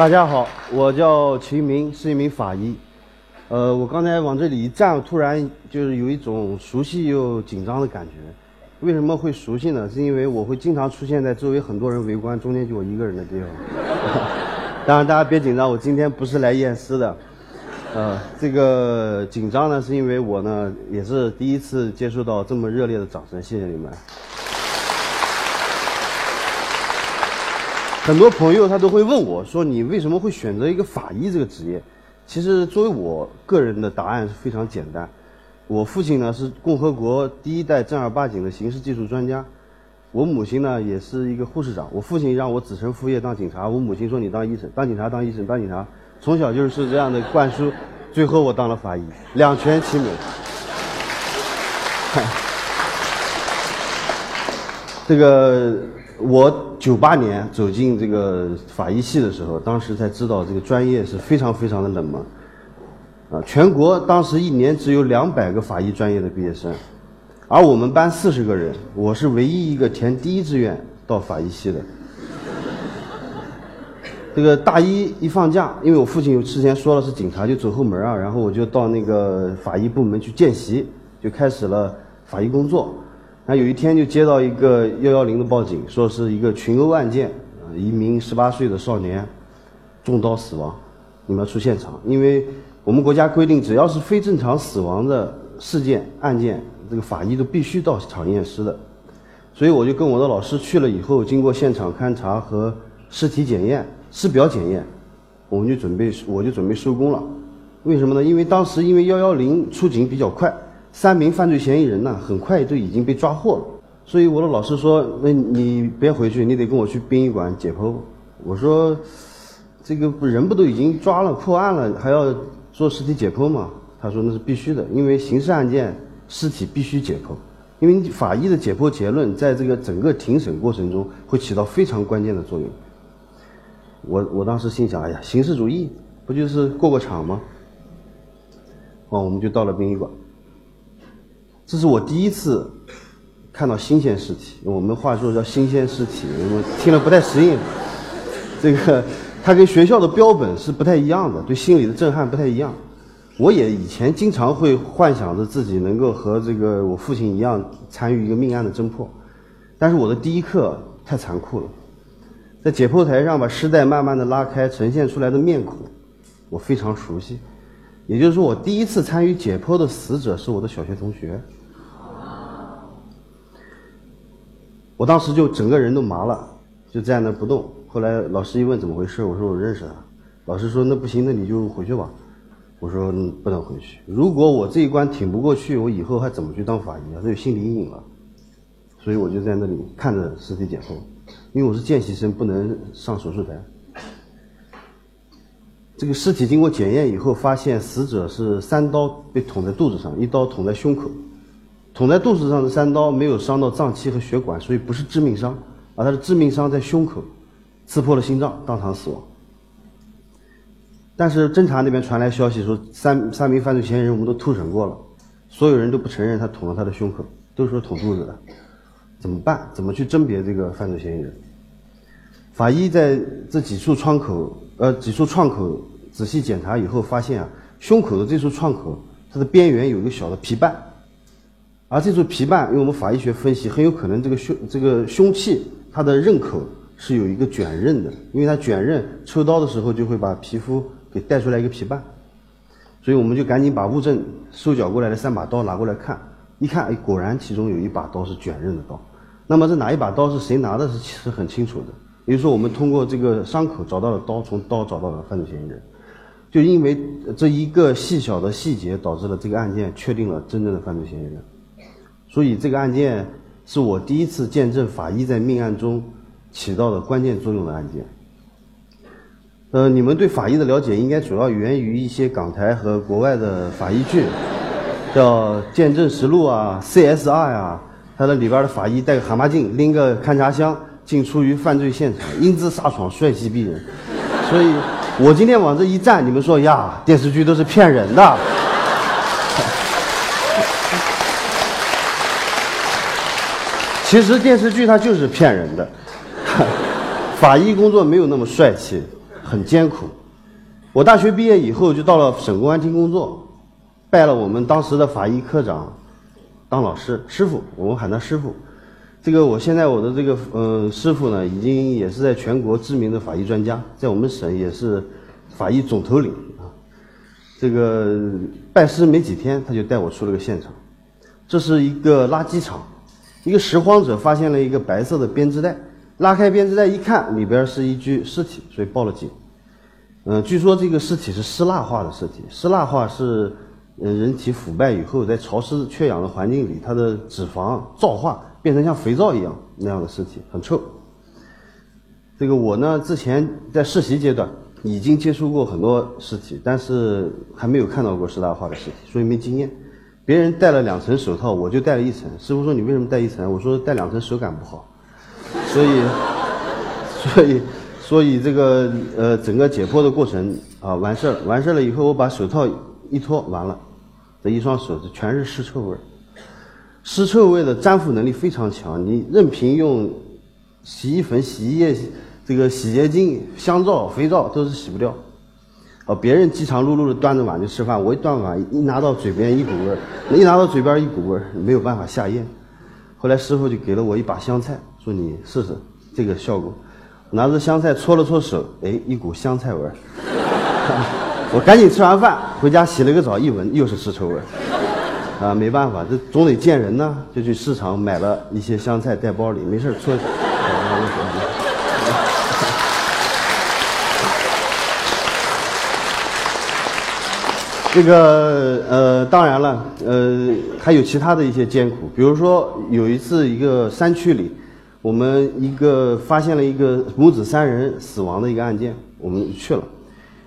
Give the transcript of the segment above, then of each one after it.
大家好，我叫秦明，是一名法医。呃，我刚才往这里一站，突然就是有一种熟悉又紧张的感觉。为什么会熟悉呢？是因为我会经常出现在周围很多人围观，中间就我一个人的地方。当然，大家别紧张，我今天不是来验尸的。呃，这个紧张呢，是因为我呢也是第一次接触到这么热烈的掌声，谢谢你们。很多朋友他都会问我说：“你为什么会选择一个法医这个职业？”其实作为我个人的答案是非常简单。我父亲呢是共和国第一代正儿八经的刑事技术专家，我母亲呢也是一个护士长。我父亲让我子承父业当警察，我母亲说你当医生，当警察当医生当警察，从小就是这样的灌输，最后我当了法医，两全其美。这个我九八年走进这个法医系的时候，当时才知道这个专业是非常非常的冷门。啊，全国当时一年只有两百个法医专业的毕业生，而我们班四十个人，我是唯一一个填第一志愿到法医系的。这个大一一放假，因为我父亲之前说了是警察，就走后门啊，然后我就到那个法医部门去见习，就开始了法医工作。那有一天就接到一个幺幺零的报警，说是一个群殴案件，一名十八岁的少年中刀死亡，你们要出现场，因为。我们国家规定，只要是非正常死亡的事件案件，这个法医都必须到场验尸的。所以我就跟我的老师去了以后，经过现场勘查和尸体检验、尸表检验，我们就准备我就准备收工了。为什么呢？因为当时因为幺幺零出警比较快，三名犯罪嫌疑人呢很快就已经被抓获了。所以我的老师说：“那你别回去，你得跟我去殡仪馆解剖。”我说：“这个人不都已经抓了破案了，还要？”做尸体解剖吗？他说那是必须的，因为刑事案件尸体必须解剖，因为法医的解剖结论在这个整个庭审过程中会起到非常关键的作用。我我当时心想，哎呀，形式主义不就是过过场吗？哦，我们就到了殡仪馆。这是我第一次看到新鲜尸体，我们话说叫新鲜尸体，我听了不太适应。这个。它跟学校的标本是不太一样的，对心理的震撼不太一样。我也以前经常会幻想着自己能够和这个我父亲一样参与一个命案的侦破，但是我的第一课太残酷了。在解剖台上把尸袋慢慢的拉开，呈现出来的面孔，我非常熟悉。也就是说，我第一次参与解剖的死者是我的小学同学。我当时就整个人都麻了，就在那不动。后来老师一问怎么回事，我说我认识他。老师说那不行，那你就回去吧。我说不能回去。如果我这一关挺不过去，我以后还怎么去当法医啊？这有心理阴影了。所以我就在那里看着尸体解剖，因为我是见习生，不能上手术台。这个尸体经过检验以后，发现死者是三刀被捅在肚子上，一刀捅在胸口。捅在肚子上的三刀没有伤到脏器和血管，所以不是致命伤，而他的致命伤在胸口。刺破了心脏，当场死亡。但是侦查那边传来消息说，三三名犯罪嫌疑人我们都突审过了，所有人都不承认他捅了他的胸口，都说捅肚子的。怎么办？怎么去甄别这个犯罪嫌疑人？法医在这几处窗口，呃，几处创口仔细检查以后，发现啊，胸口的这处创口，它的边缘有一个小的皮瓣，而这处皮瓣，用我们法医学分析，很有可能这个凶这个凶器它的刃口。是有一个卷刃的，因为它卷刃抽刀的时候就会把皮肤给带出来一个皮瓣，所以我们就赶紧把物证收缴过来的三把刀拿过来看，一看，哎，果然其中有一把刀是卷刃的刀。那么这哪一把刀是谁拿的，是其实很清楚的。也就是说，我们通过这个伤口找到了刀，从刀找到了犯罪嫌疑人。就因为这一个细小的细节，导致了这个案件确定了真正的犯罪嫌疑人。所以这个案件是我第一次见证法医在命案中。起到了关键作用的案件。呃，你们对法医的了解应该主要源于一些港台和国外的法医剧，叫《见证实录》啊，《CSR》呀，它的里边的法医戴个蛤蟆镜，拎个勘察箱，进出于犯罪现场，英姿飒爽，帅气逼人。所以，我今天往这一站，你们说呀，电视剧都是骗人的。其实电视剧它就是骗人的。法医工作没有那么帅气，很艰苦。我大学毕业以后就到了省公安厅工作，拜了我们当时的法医科长当老师师傅，我们喊他师傅。这个我现在我的这个呃师傅呢，已经也是在全国知名的法医专家，在我们省也是法医总头领啊。这个拜师没几天，他就带我出了个现场，这是一个垃圾场，一个拾荒者发现了一个白色的编织袋，拉开编织袋一看，里边是一具尸体，所以报了警。嗯，据说这个尸体是湿蜡化的尸体。湿蜡化是，人体腐败以后，在潮湿缺氧的环境里，它的脂肪皂化变成像肥皂一样那样的尸体，很臭。这个我呢，之前在实习阶段已经接触过很多尸体，但是还没有看到过湿蜡化的尸体，所以没经验。别人戴了两层手套，我就戴了一层。师傅说你为什么戴一层？我说戴两层手感不好。所以，所以。所以这个呃，整个解剖的过程啊，完事儿完事儿了以后，我把手套一脱，完了，这一双手是全是尸臭味儿。尸臭味的粘附能力非常强，你任凭用洗衣粉、洗衣液、这个洗洁精、香皂、肥皂都是洗不掉。哦，别人饥肠辘辘的端着碗就吃饭，我一端碗一拿到嘴边一股味儿，一拿到嘴边一股味儿，没有办法下咽。后来师傅就给了我一把香菜，说你试试这个效果。拿着香菜搓了搓手，哎，一股香菜味儿。我赶紧吃完饭回家洗了个澡，一闻又是尸臭味儿。啊，没办法，这总得见人呢，就去市场买了一些香菜带包里，没事搓。这个呃，当然了，呃，还有其他的一些艰苦，比如说有一次一个山区里。我们一个发现了一个母子三人死亡的一个案件，我们去了。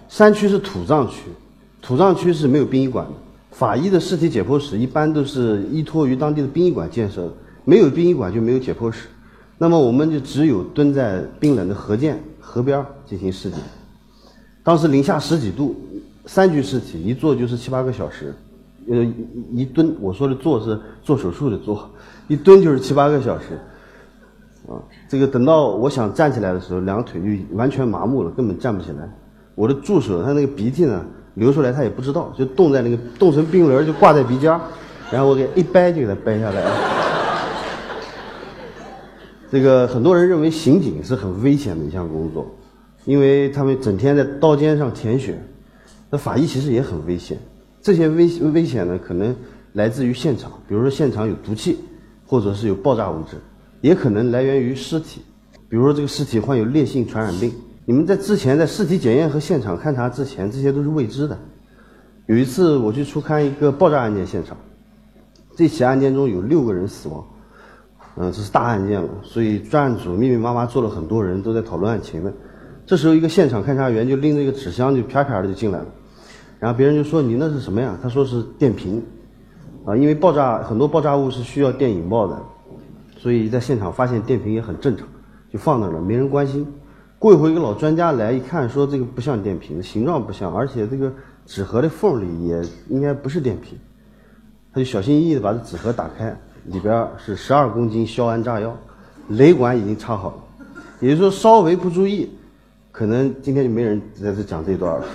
山区是土葬区，土葬区是没有殡仪馆的。法医的尸体解剖室一般都是依托于当地的殡仪馆建设的，没有殡仪馆就没有解剖室。那么我们就只有蹲在冰冷的河涧河边进行尸检。当时零下十几度，三具尸体一坐就是七八个小时，呃，一蹲我说的坐是做手术的坐，一蹲就是七八个小时。啊，这个等到我想站起来的时候，两个腿就完全麻木了，根本站不起来。我的助手他那个鼻涕呢流出来，他也不知道，就冻在那个冻成冰轮，就挂在鼻尖然后我给一掰就给他掰下来了。这个很多人认为刑警是很危险的一项工作，因为他们整天在刀尖上舔血。那法医其实也很危险，这些危危险呢可能来自于现场，比如说现场有毒气，或者是有爆炸物质。也可能来源于尸体，比如说这个尸体患有烈性传染病。你们在之前在尸体检验和现场勘查之前，这些都是未知的。有一次我去初勘一个爆炸案件现场，这起案件中有六个人死亡，嗯，这是大案件了，所以专案组密密麻麻坐了很多人都在讨论案情呢。这时候一个现场勘查员就拎着一个纸箱就啪啪的就进来了，然后别人就说你那是什么呀？他说是电瓶，啊，因为爆炸很多爆炸物是需要电引爆的。所以在现场发现电瓶也很正常，就放那了，没人关心。过一会，一个老专家来一看，说这个不像电瓶，形状不像，而且这个纸盒的缝里也应该不是电瓶。他就小心翼翼地把这纸盒打开，里边是十二公斤硝铵炸药，雷管已经插好了。也就是说，稍微不注意，可能今天就没人在这讲这段了。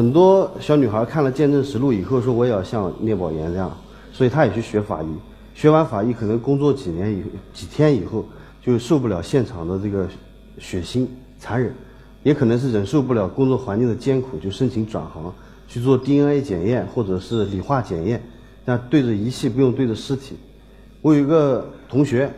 很多小女孩看了《见证实录》以后说：“我也要像聂宝言这样。”所以她也去学法医。学完法医，可能工作几年以几天以后，就受不了现场的这个血腥残忍，也可能是忍受不了工作环境的艰苦，就申请转行去做 DNA 检验或者是理化检验，但对着仪器不用对着尸体。我有一个同学，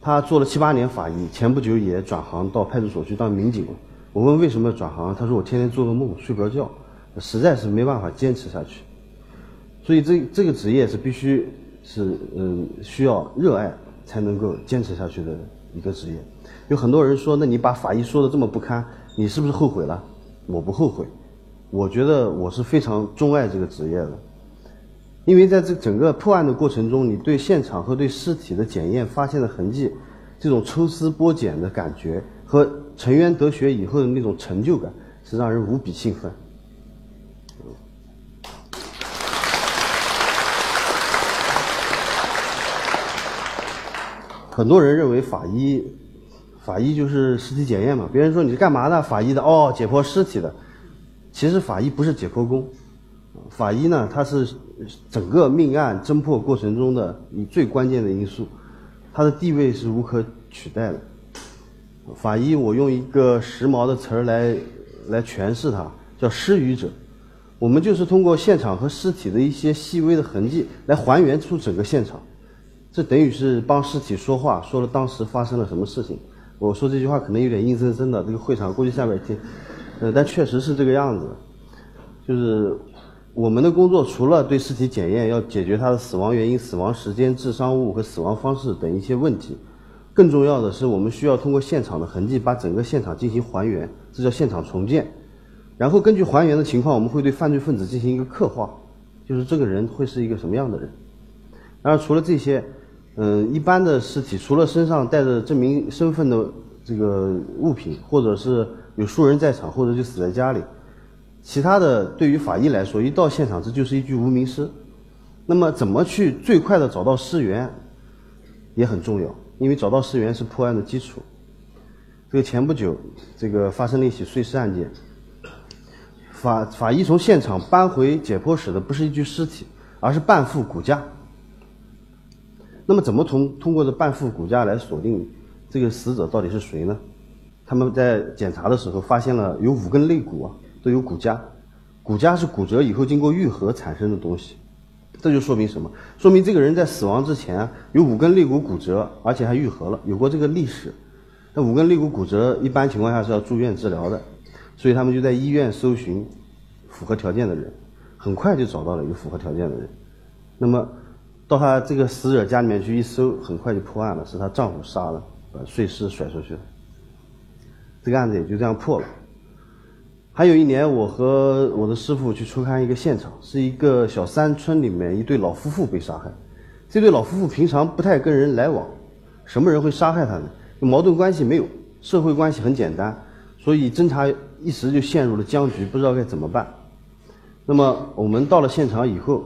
他做了七八年法医，前不久也转行到派出所去当民警了。我问为什么要转行，他说我天天做个梦，睡不着觉，实在是没办法坚持下去。所以这这个职业是必须是嗯需要热爱才能够坚持下去的一个职业。有很多人说，那你把法医说的这么不堪，你是不是后悔了？我不后悔，我觉得我是非常钟爱这个职业的，因为在这整个破案的过程中，你对现场和对尸体的检验发现的痕迹，这种抽丝剥茧的感觉和。沉冤得雪以后的那种成就感，是让人无比兴奋。很多人认为法医，法医就是尸体检验嘛。别人说你是干嘛的？法医的哦，解剖尸体的。其实法医不是解剖工，法医呢，他是整个命案侦破过程中的你最关键的因素，他的地位是无可取代的。法医，我用一个时髦的词儿来来诠释它，叫失语者。我们就是通过现场和尸体的一些细微的痕迹来还原出整个现场。这等于是帮尸体说话，说了当时发生了什么事情。我说这句话可能有点阴森森的，这个会场估计下边听，呃，但确实是这个样子。就是我们的工作除了对尸体检验，要解决它的死亡原因、死亡时间、致伤物和死亡方式等一些问题，更重要的是我们需要通过现场的痕迹把整个现场进行还原，这叫现场重建。然后根据还原的情况，我们会对犯罪分子进行一个刻画，就是这个人会是一个什么样的人。当然，除了这些。嗯，一般的尸体除了身上带着证明身份的这个物品，或者是有熟人在场，或者就死在家里，其他的对于法医来说，一到现场这就是一具无名尸。那么，怎么去最快的找到尸源也很重要，因为找到尸源是破案的基础。这个前不久，这个发生了一起碎尸案件，法法医从现场搬回解剖室的不是一具尸体，而是半副骨架。那么，怎么通通过这半副骨架来锁定这个死者到底是谁呢？他们在检查的时候发现了有五根肋骨啊，都有骨架。骨架是骨折以后经过愈合产生的东西，这就说明什么？说明这个人在死亡之前有五根肋骨骨折，而且还愈合了，有过这个历史。那五根肋骨骨折一般情况下是要住院治疗的，所以他们就在医院搜寻符合条件的人，很快就找到了一个符合条件的人。那么。到他这个死者家里面去一搜，很快就破案了，是她丈夫杀了，把碎尸甩出去了。这个案子也就这样破了。还有一年，我和我的师傅去出勘一个现场，是一个小山村里面一对老夫妇被杀害。这对老夫妇平常不太跟人来往，什么人会杀害他呢？矛盾关系没有，社会关系很简单，所以侦查一时就陷入了僵局，不知道该怎么办。那么我们到了现场以后。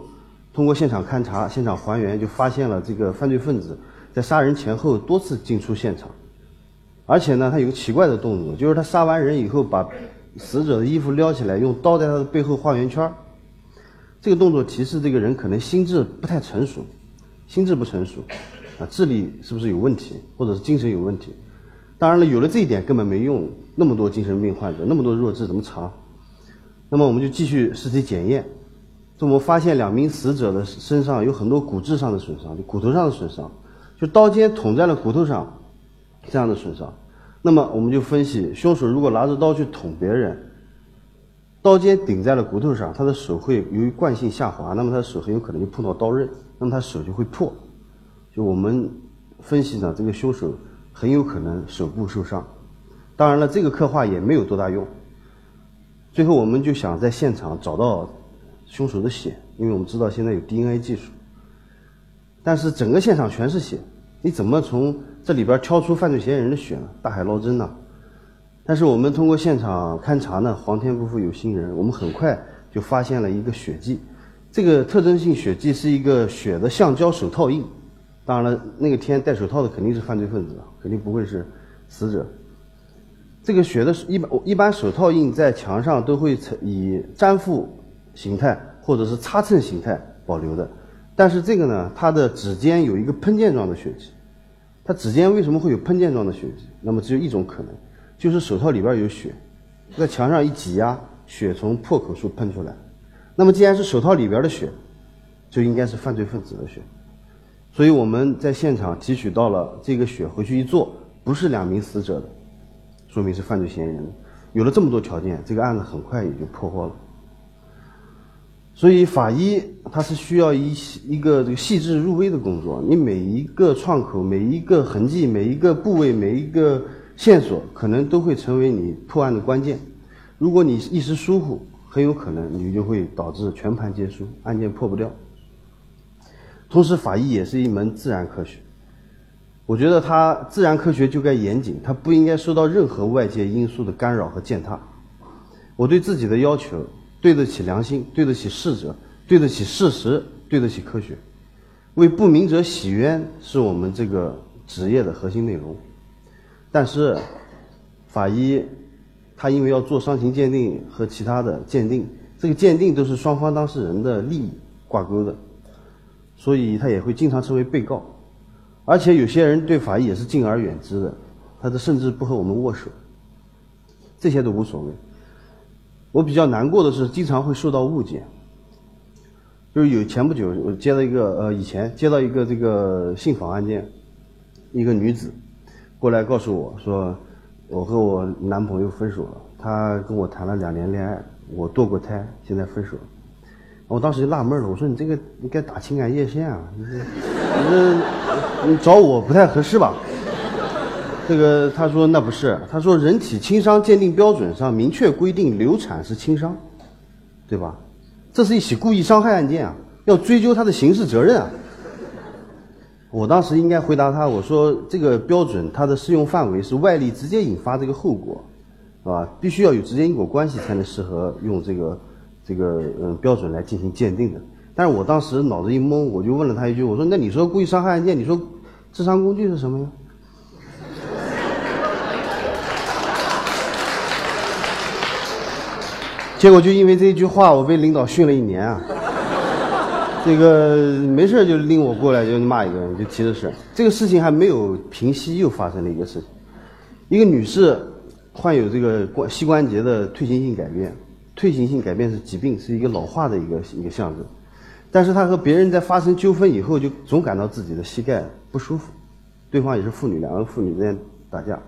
通过现场勘查、现场还原，就发现了这个犯罪分子在杀人前后多次进出现场，而且呢，他有个奇怪的动作，就是他杀完人以后，把死者的衣服撩起来，用刀在他的背后画圆圈这个动作提示这个人可能心智不太成熟，心智不成熟，啊，智力是不是有问题，或者是精神有问题？当然了，有了这一点根本没用，那么多精神病患者，那么多弱智，怎么查？那么我们就继续尸体检验。我们发现两名死者的身上有很多骨质上的损伤，就骨头上的损伤，就刀尖捅在了骨头上，这样的损伤。那么我们就分析，凶手如果拿着刀去捅别人，刀尖顶在了骨头上，他的手会由于惯性下滑，那么他的手很有可能就碰到刀刃，那么他手就会破。就我们分析呢，这个凶手很有可能手部受伤。当然了，这个刻画也没有多大用。最后我们就想在现场找到。凶手的血，因为我们知道现在有 DNA 技术，但是整个现场全是血，你怎么从这里边挑出犯罪嫌疑人的血呢？大海捞针呢！但是我们通过现场勘查呢，皇天不负有心人，我们很快就发现了一个血迹。这个特征性血迹是一个血的橡胶手套印。当然了，那个天戴手套的肯定是犯罪分子，肯定不会是死者。这个血的一般一般手套印在墙上都会以粘附。形态或者是擦蹭形态保留的，但是这个呢，它的指尖有一个喷溅状的血迹。它指尖为什么会有喷溅状的血迹？那么只有一种可能，就是手套里边有血，在墙上一挤压，血从破口处喷出来。那么既然是手套里边的血，就应该是犯罪分子的血。所以我们在现场提取到了这个血，回去一做，不是两名死者的，说明是犯罪嫌疑人。有了这么多条件，这个案子很快也就破获了。所以法医他是需要一一个这个细致入微的工作，你每一个创口、每一个痕迹、每一个部位、每一个线索，可能都会成为你破案的关键。如果你一时疏忽，很有可能你就会导致全盘皆输，案件破不掉。同时，法医也是一门自然科学，我觉得它自然科学就该严谨，它不应该受到任何外界因素的干扰和践踏。我对自己的要求。对得起良心，对得起逝者，对得起事实，对得起科学，为不明者洗冤，是我们这个职业的核心内容。但是，法医他因为要做伤情鉴定和其他的鉴定，这个鉴定都是双方当事人的利益挂钩的，所以他也会经常成为被告。而且有些人对法医也是敬而远之的，他的甚至不和我们握手，这些都无所谓。我比较难过的是，经常会受到误解。就是有前不久，我接了一个呃，以前接到一个这个信访案件，一个女子过来告诉我说，我和我男朋友分手了，他跟我谈了两年恋爱，我堕过胎，现在分手。我当时就纳闷了，我说你这个你该打情感热线啊，你这你这你找我不太合适吧？这个他说那不是，他说人体轻伤鉴定标准上明确规定流产是轻伤，对吧？这是一起故意伤害案件啊，要追究他的刑事责任啊！我当时应该回答他，我说这个标准它的适用范围是外力直接引发这个后果，是吧？必须要有直接因果关系才能适合用这个这个嗯标准来进行鉴定的。但是我当时脑子一懵，我就问了他一句，我说那你说故意伤害案件，你说智商工具是什么呀？结果就因为这一句话，我被领导训了一年啊！这个没事就拎我过来就骂一个人，就提的是这个事情还没有平息，又发生了一个事情。一个女士患有这个关膝关节的退行性改变，退行性改变是疾病，是一个老化的一个一个象征。但是她和别人在发生纠纷以后，就总感到自己的膝盖不舒服。对方也是妇女，两个妇女在打架。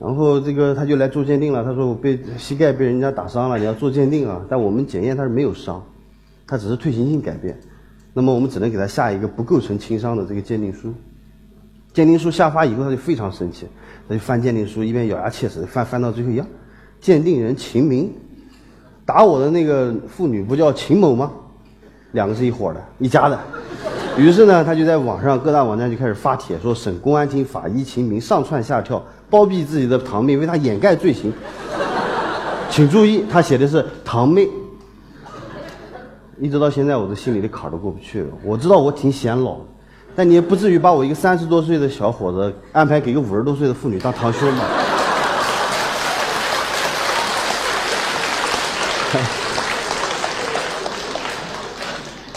然后这个他就来做鉴定了。他说我被膝盖被人家打伤了，你要做鉴定啊。但我们检验他是没有伤，他只是退行性改变。那么我们只能给他下一个不构成轻伤的这个鉴定书。鉴定书下发以后，他就非常生气，他就翻鉴定书，一边咬牙切齿翻翻到最后一样，鉴定人秦明，打我的那个妇女不叫秦某吗？两个是一伙的，一家的。于是呢，他就在网上各大网站就开始发帖说，省公安厅法医秦明上蹿下跳。包庇自己的堂妹，为他掩盖罪行。请注意，他写的是堂妹。一直到现在，我的心里的坎儿都过不去了。我知道我挺显老，但你也不至于把我一个三十多岁的小伙子安排给一个五十多岁的妇女当堂兄吧？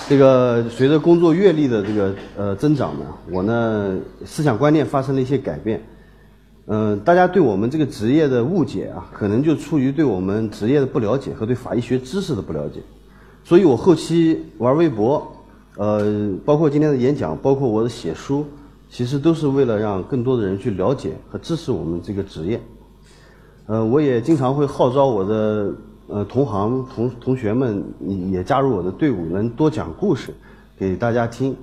这个随着工作阅历的这个呃增长呢，我呢思想观念发生了一些改变。嗯，大家对我们这个职业的误解啊，可能就出于对我们职业的不了解和对法医学知识的不了解。所以我后期玩微博，呃，包括今天的演讲，包括我的写书，其实都是为了让更多的人去了解和支持我们这个职业。呃，我也经常会号召我的呃同行同同学们也加入我的队伍，能多讲故事给大家听。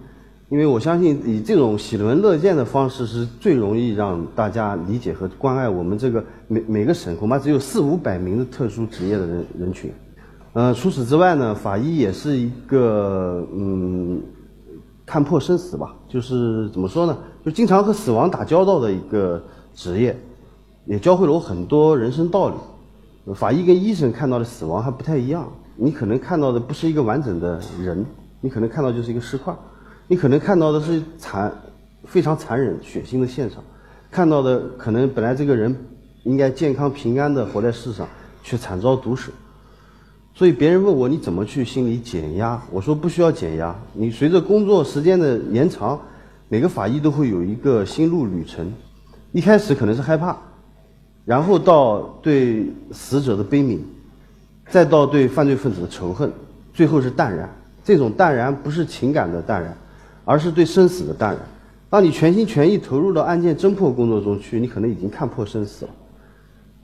因为我相信，以这种喜闻乐见的方式是最容易让大家理解和关爱我们这个每每个省恐怕只有四五百名的特殊职业的人人群。呃，除此之外呢，法医也是一个嗯，看破生死吧，就是怎么说呢，就经常和死亡打交道的一个职业，也教会了我很多人生道理。法医跟医生看到的死亡还不太一样，你可能看到的不是一个完整的人，你可能看到就是一个尸块。你可能看到的是残，非常残忍、血腥的现场，看到的可能本来这个人应该健康平安的活在世上，却惨遭毒手。所以别人问我你怎么去心理减压，我说不需要减压。你随着工作时间的延长，每个法医都会有一个心路旅程，一开始可能是害怕，然后到对死者的悲悯，再到对犯罪分子的仇恨，最后是淡然。这种淡然不是情感的淡然。而是对生死的淡然。当你全心全意投入到案件侦破工作中去，你可能已经看破生死了。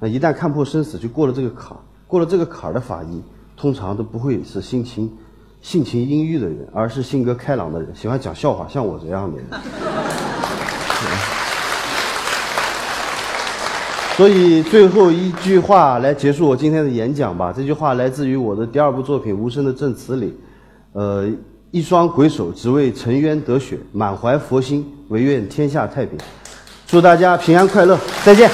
那一旦看破生死，就过了这个坎儿。过了这个坎儿的法医，通常都不会是心情性情阴郁的人，而是性格开朗的人，喜欢讲笑话，像我这样的人。所以最后一句话来结束我今天的演讲吧。这句话来自于我的第二部作品《无声的证词》里，呃。一双鬼手只为沉冤得雪，满怀佛心，唯愿天下太平。祝大家平安快乐，再见。